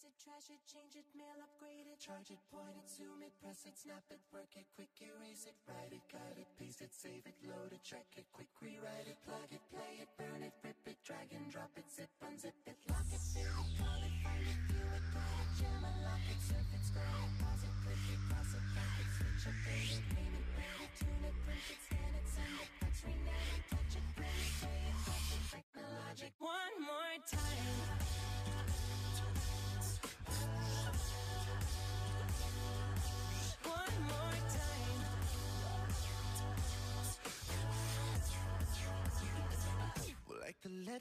fix it, trash it, change it, mail, upgrade it, charge it, point it, zoom it, press it, snap it, work it, quick erase it, write it, cut it, paste it, save it, load it, check it, quick rewrite it, plug it, play it, burn it, rip it, drag and drop it, zip, unzip it, lock it, fill it, call it, find it, view it, write it, jam, unlock it, surf it, scroll it, pause it, click it, cross it, back it, switch it, pay it,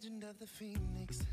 legend of the phoenix,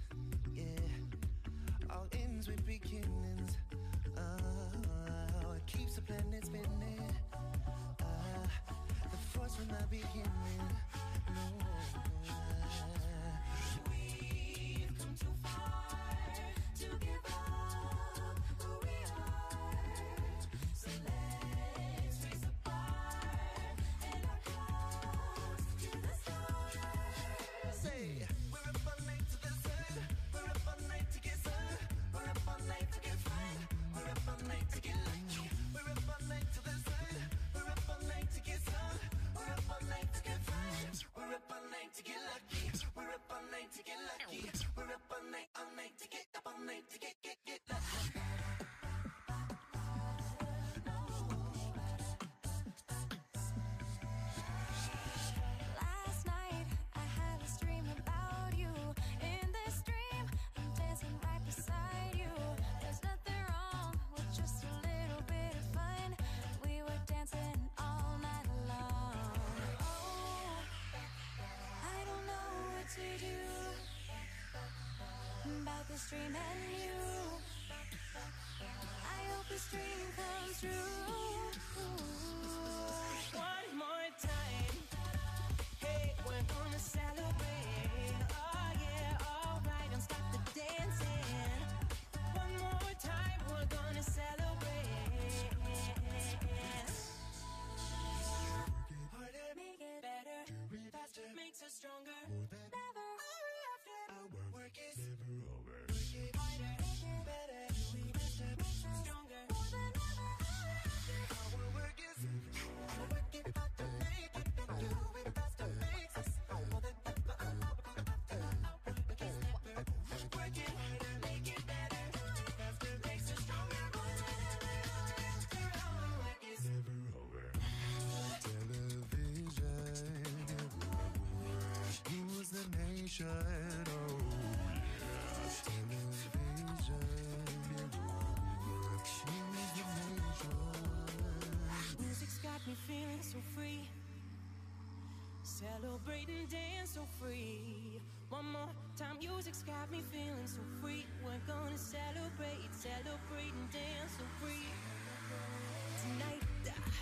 to get lucky. This and you. I hope this dream comes true. The. Oh. Music's got me feeling so free. Celebrating, dance so free. One more time, music's got me feeling so free. We're gonna celebrate, celebrate and dance so free. Tonight,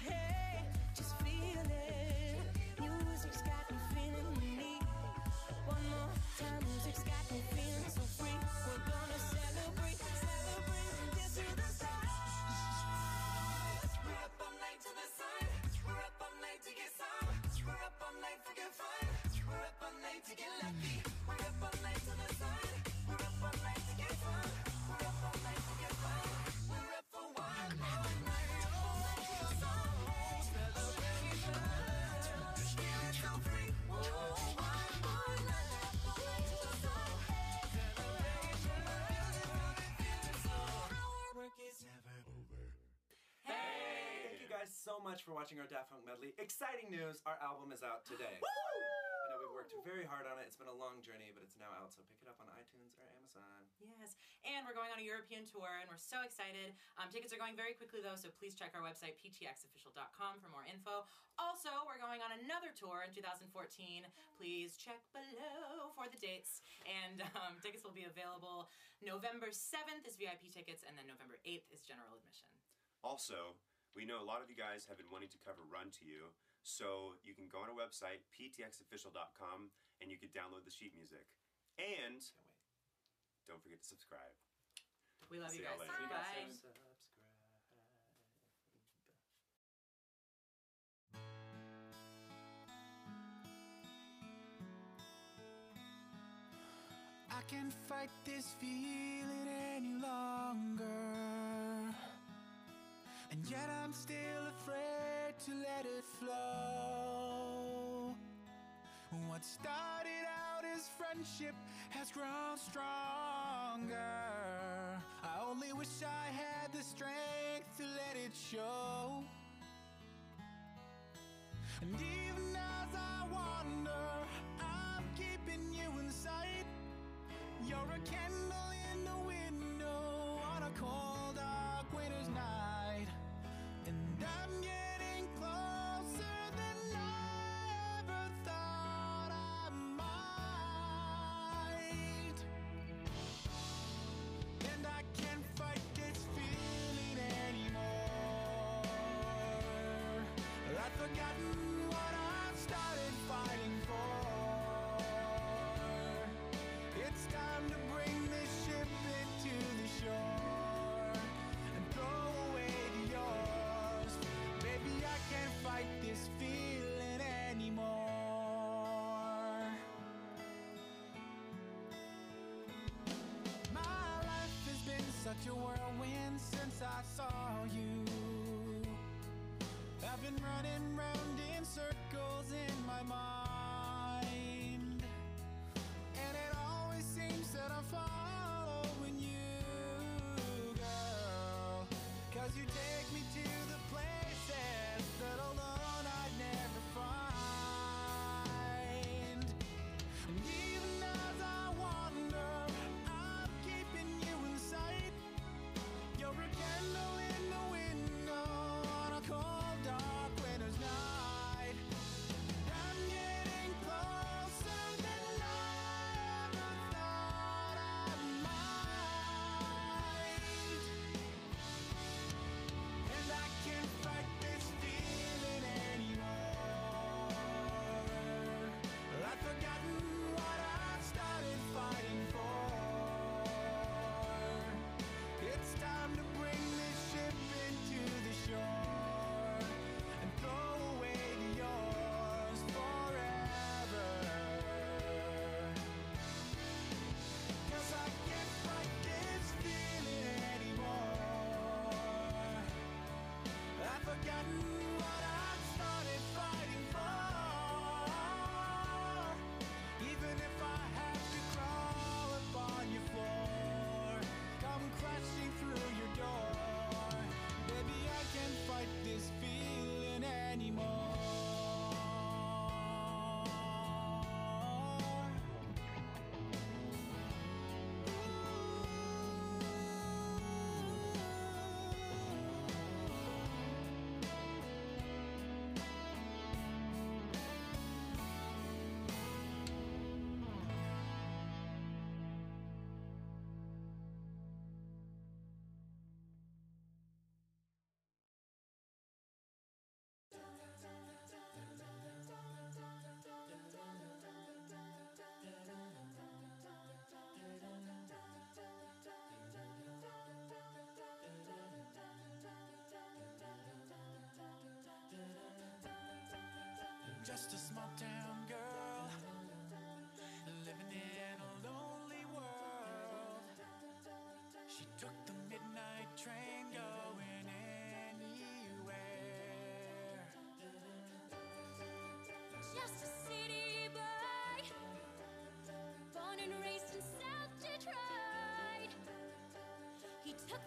hey, just feel it. Music's got me feeling music's guys so much for watching our Daft Punk medley. Exciting news! Our album is out today. I know we've worked very hard on it. It's been a long journey, but it's now out, so pick it up on iTunes or Amazon. Yes, and we're going on a European tour, and we're so excited. Um, tickets are going very quickly, though, so please check our website, ptxofficial.com, for more info. Also, we're going on another tour in 2014. Please check below for the dates. And um, tickets will be available November 7th is VIP tickets, and then November 8th is general admission. Also, we know a lot of you guys have been wanting to cover Run to You, so you can go on our website, ptxofficial.com, and you can download the sheet music. And don't forget to subscribe. We love See you guys. Bye. Subscribe. I can't fight this feeling any longer. And yet I'm still afraid to let it flow. What started out as friendship has grown stronger. I only wish I had the strength to let it show. And even as I wander,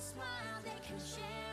smile they can share.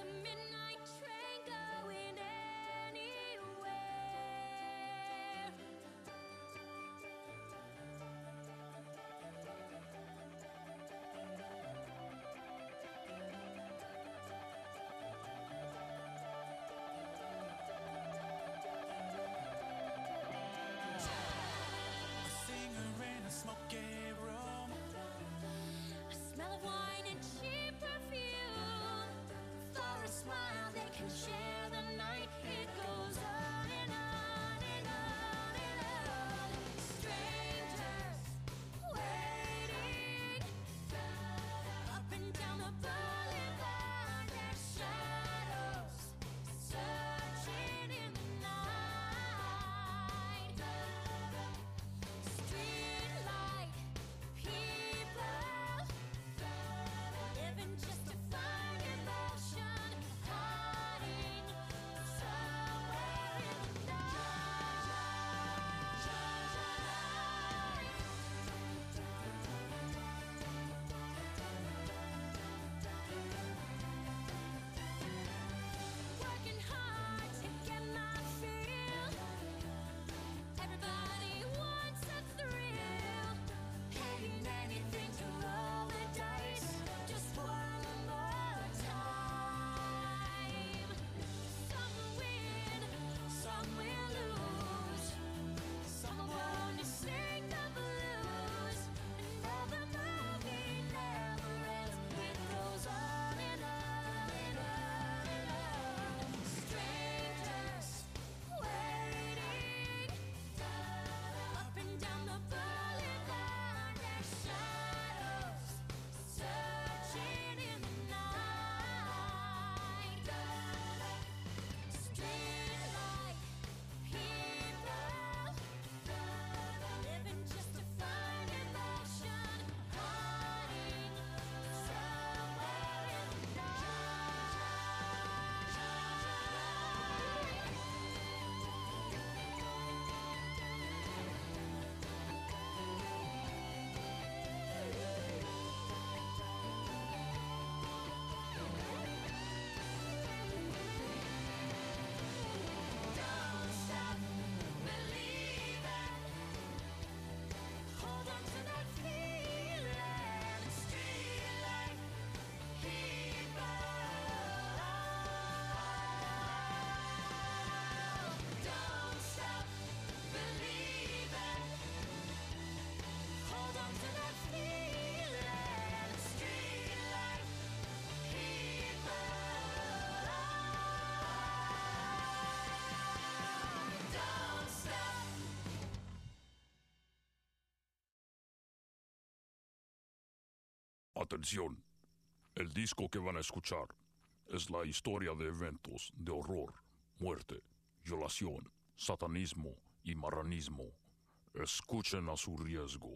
the midnight Atención. El disco que van a escuchar es la historia de eventos de horror, muerte, violación, satanismo y marranismo. Escuchen a su riesgo.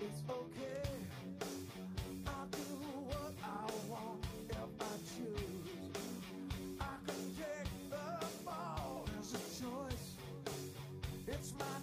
It's okay. I do what I want if I choose. I can take the ball as a choice. It's my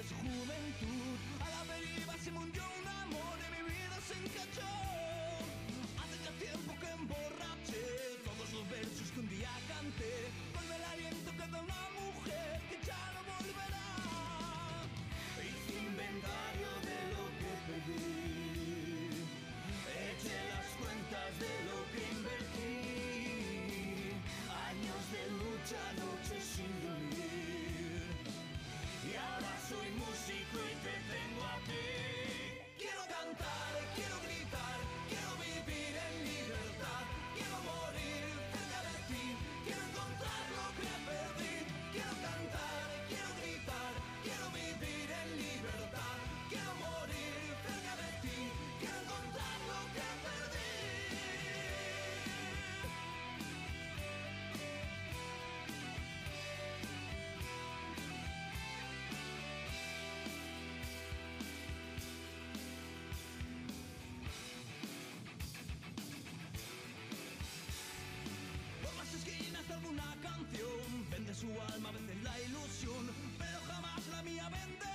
es juventud. de su alma, a veces la ilusión, pero jamás la mía vende.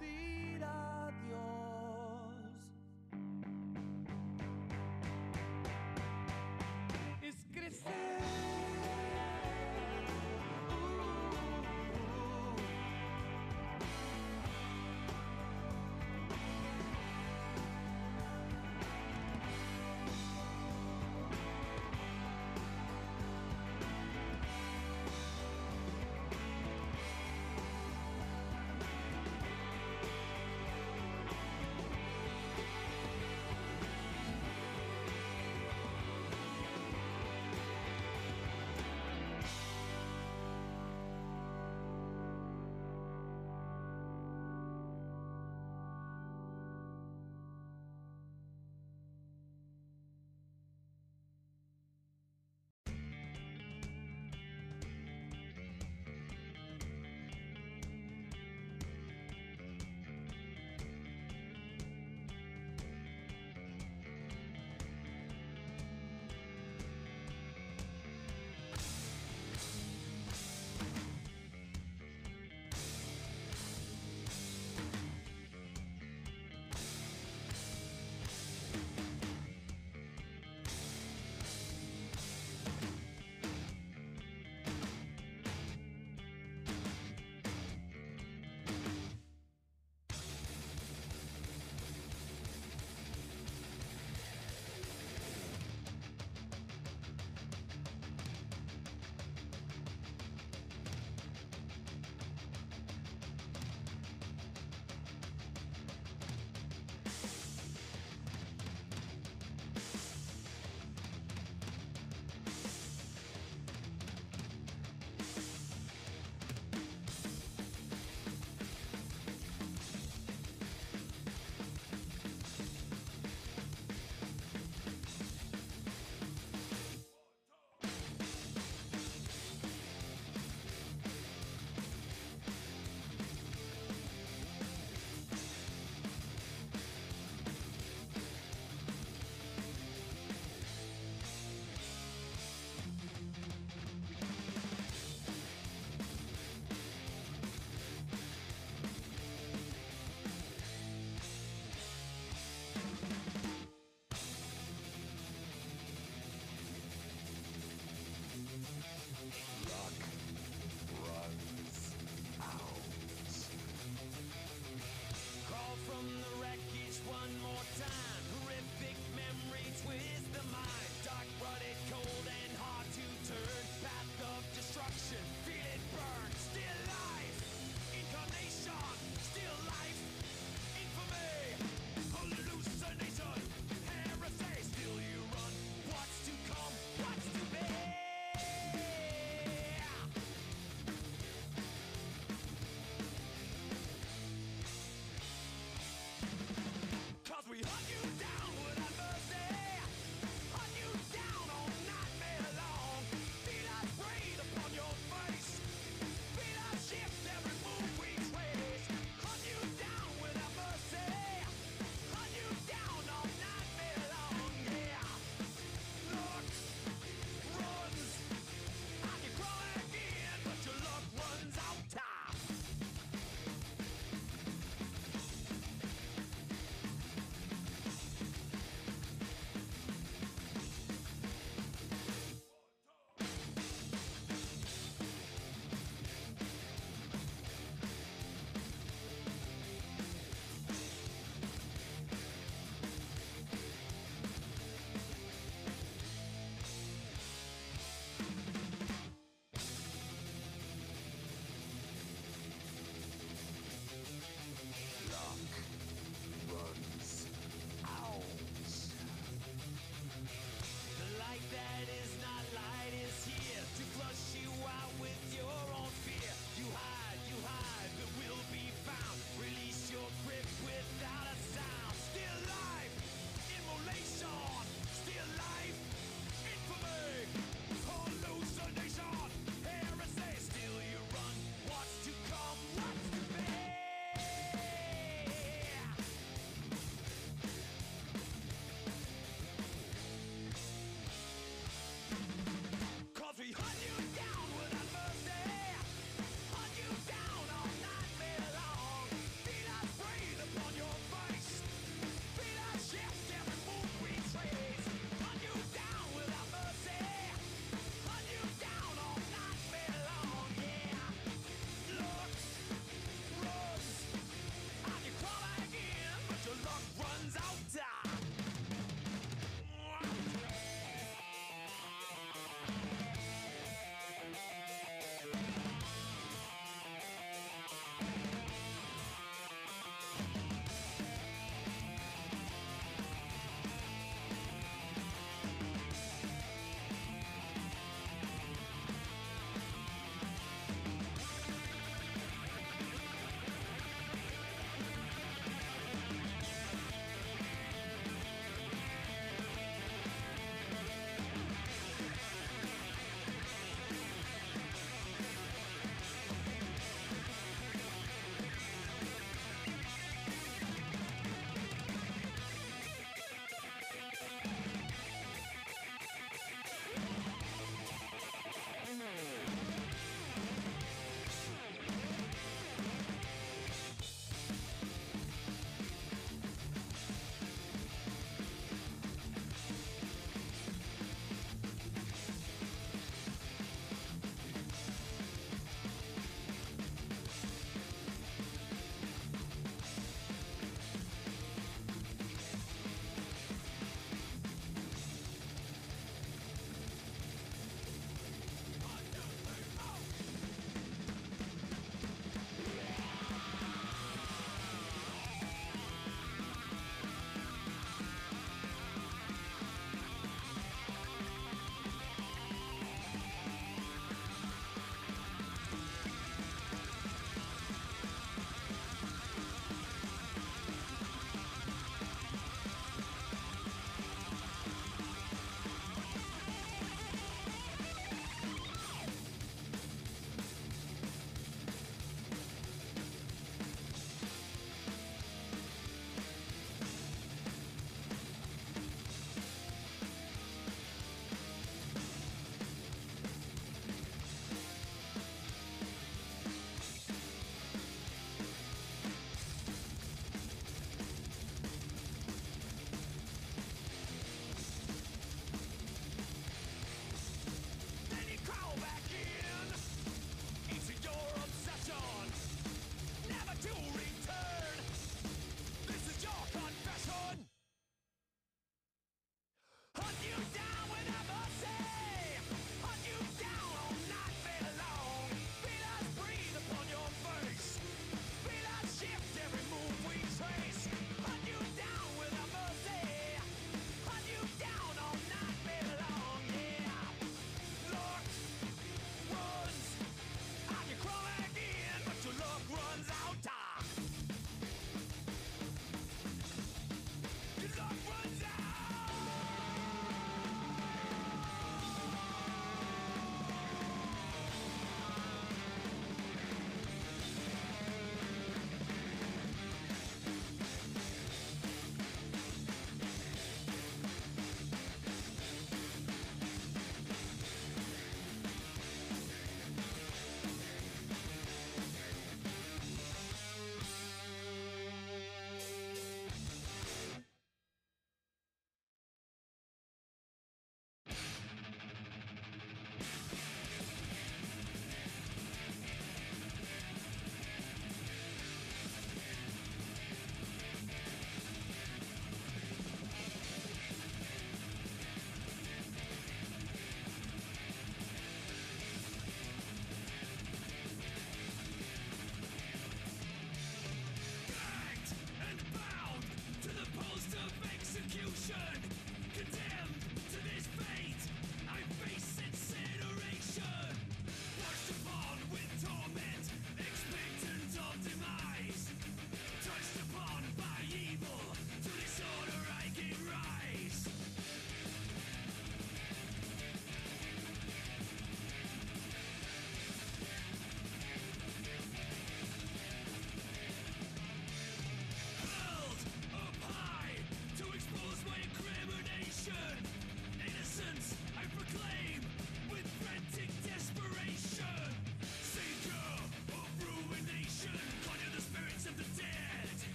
See.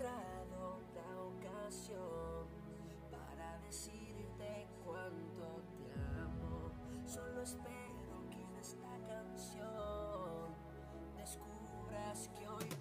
encontrado ocasión para decirte cuánto te amo. Solo espero que en esta canción descubras que hoy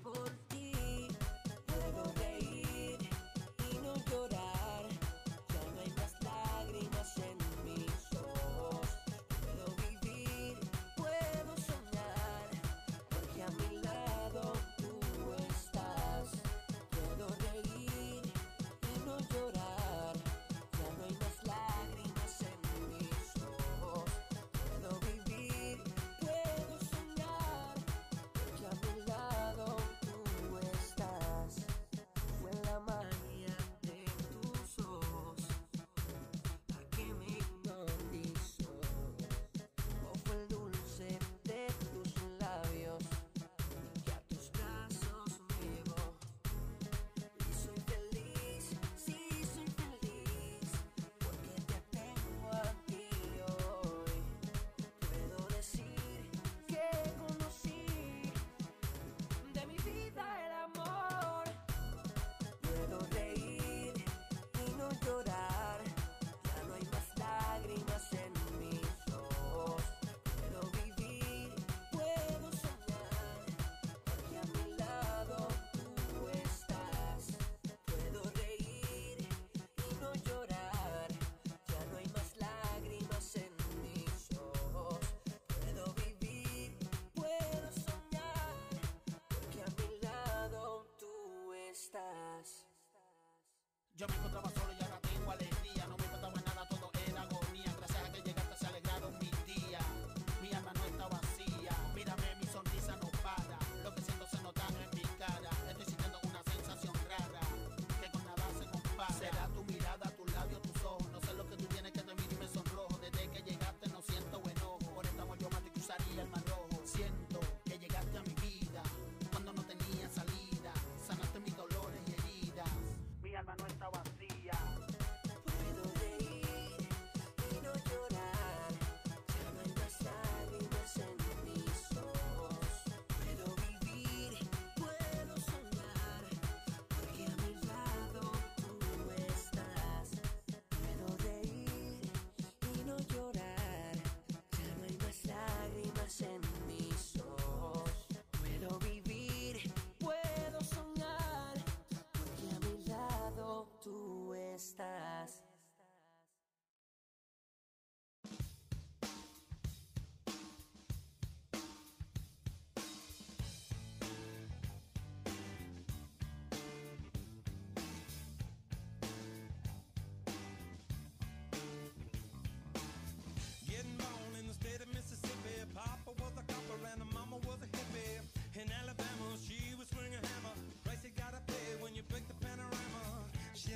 Yo me encontraba In Alabama, she was swinging a hammer. Price you gotta pay when you break the panorama. She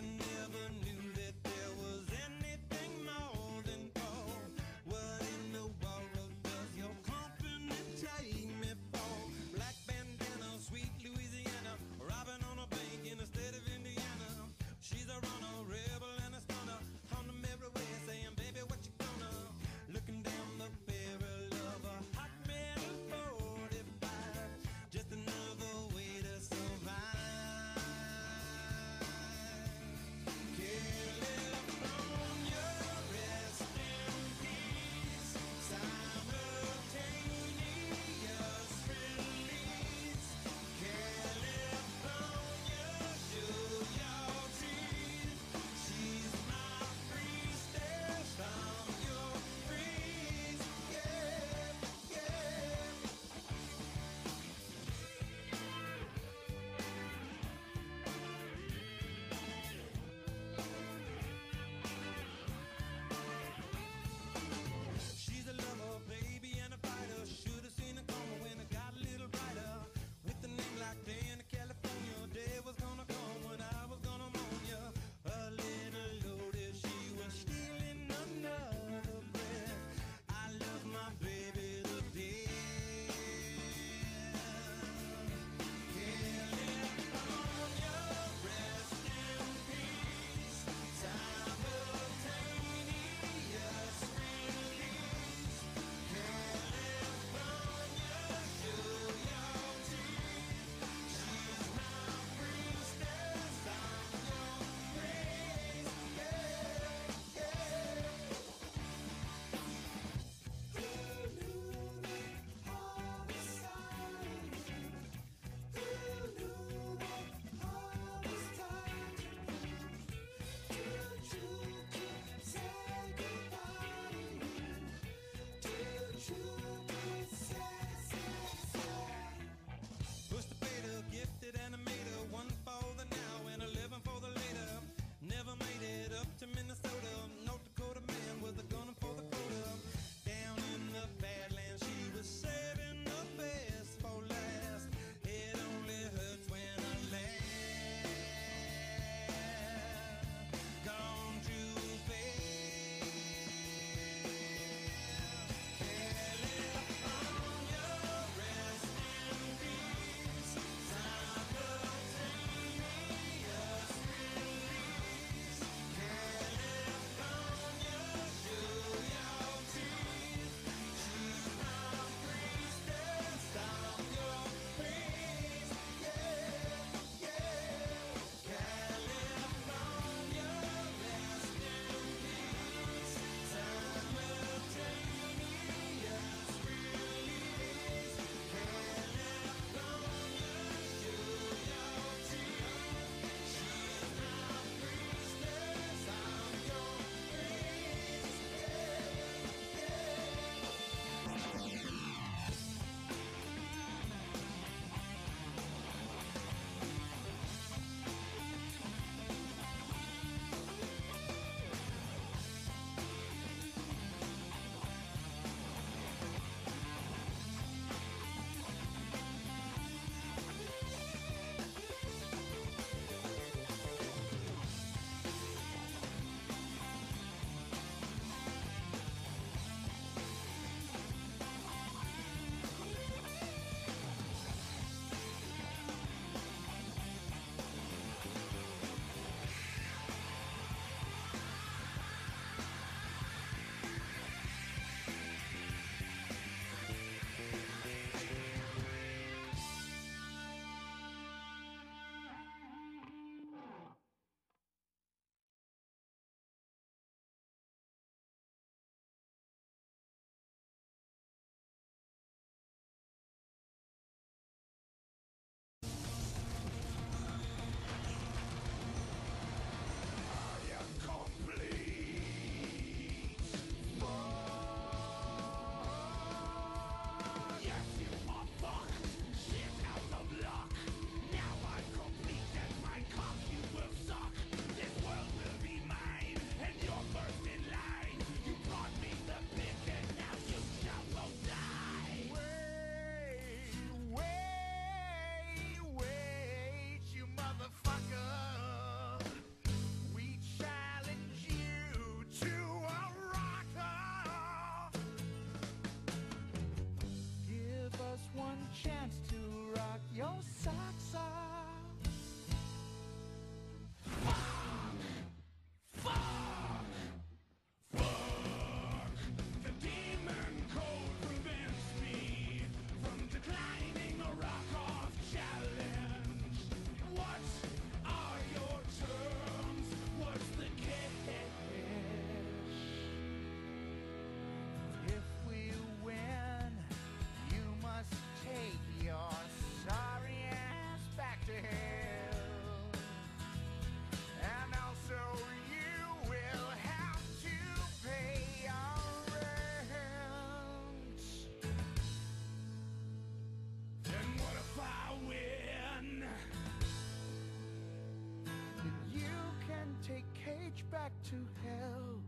back to hell.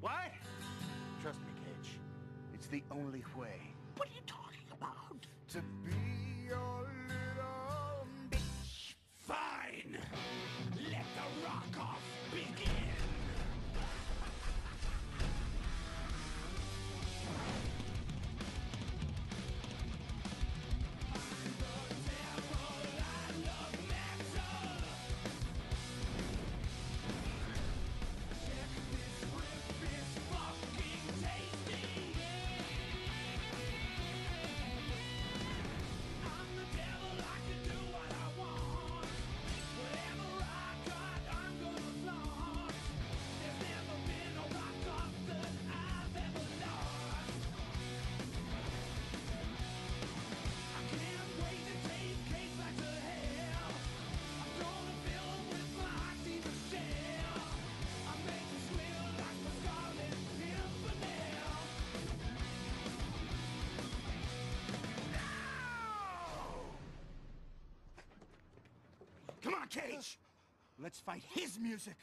What? Trust me, Cage. It's the only way. Cage. Let's fight his music